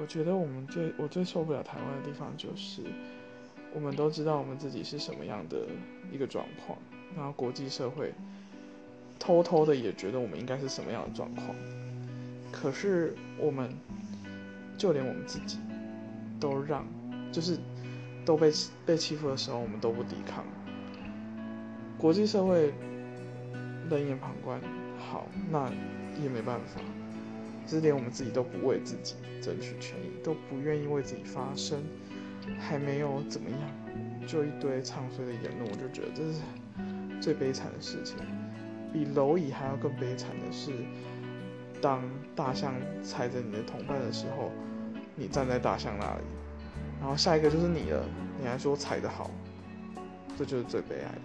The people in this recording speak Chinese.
我觉得我们最我最受不了台湾的地方就是，我们都知道我们自己是什么样的一个状况，然后国际社会偷偷的也觉得我们应该是什么样的状况，可是我们就连我们自己都让，就是都被被欺负的时候，我们都不抵抗，国际社会冷眼旁观，好，那也没办法。是连我们自己都不为自己争取权益，都不愿意为自己发声，还没有怎么样，就一堆唱衰的言论，我就觉得这是最悲惨的事情。比蝼蚁还要更悲惨的是，当大象踩着你的同伴的时候，你站在大象那里，然后下一个就是你了，你还说踩得好，这就是最悲哀的。